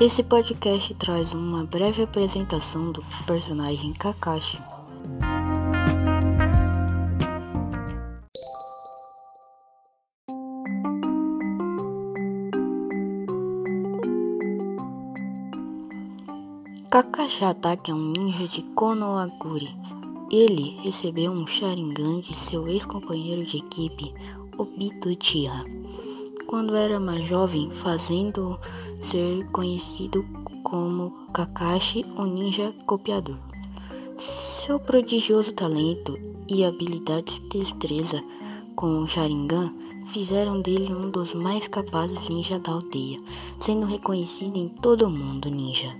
Esse podcast traz uma breve apresentação do personagem Kakashi. Kakashi Hatake é um ninja de Konohaguri. Ele recebeu um Sharingan de seu ex-companheiro de equipe, Obito Uchiha, quando era mais jovem, fazendo ser conhecido como Kakashi, o ninja copiador. Seu prodigioso talento e habilidades de destreza com o Sharingan fizeram dele um dos mais capazes ninjas da aldeia, sendo reconhecido em todo o mundo ninja.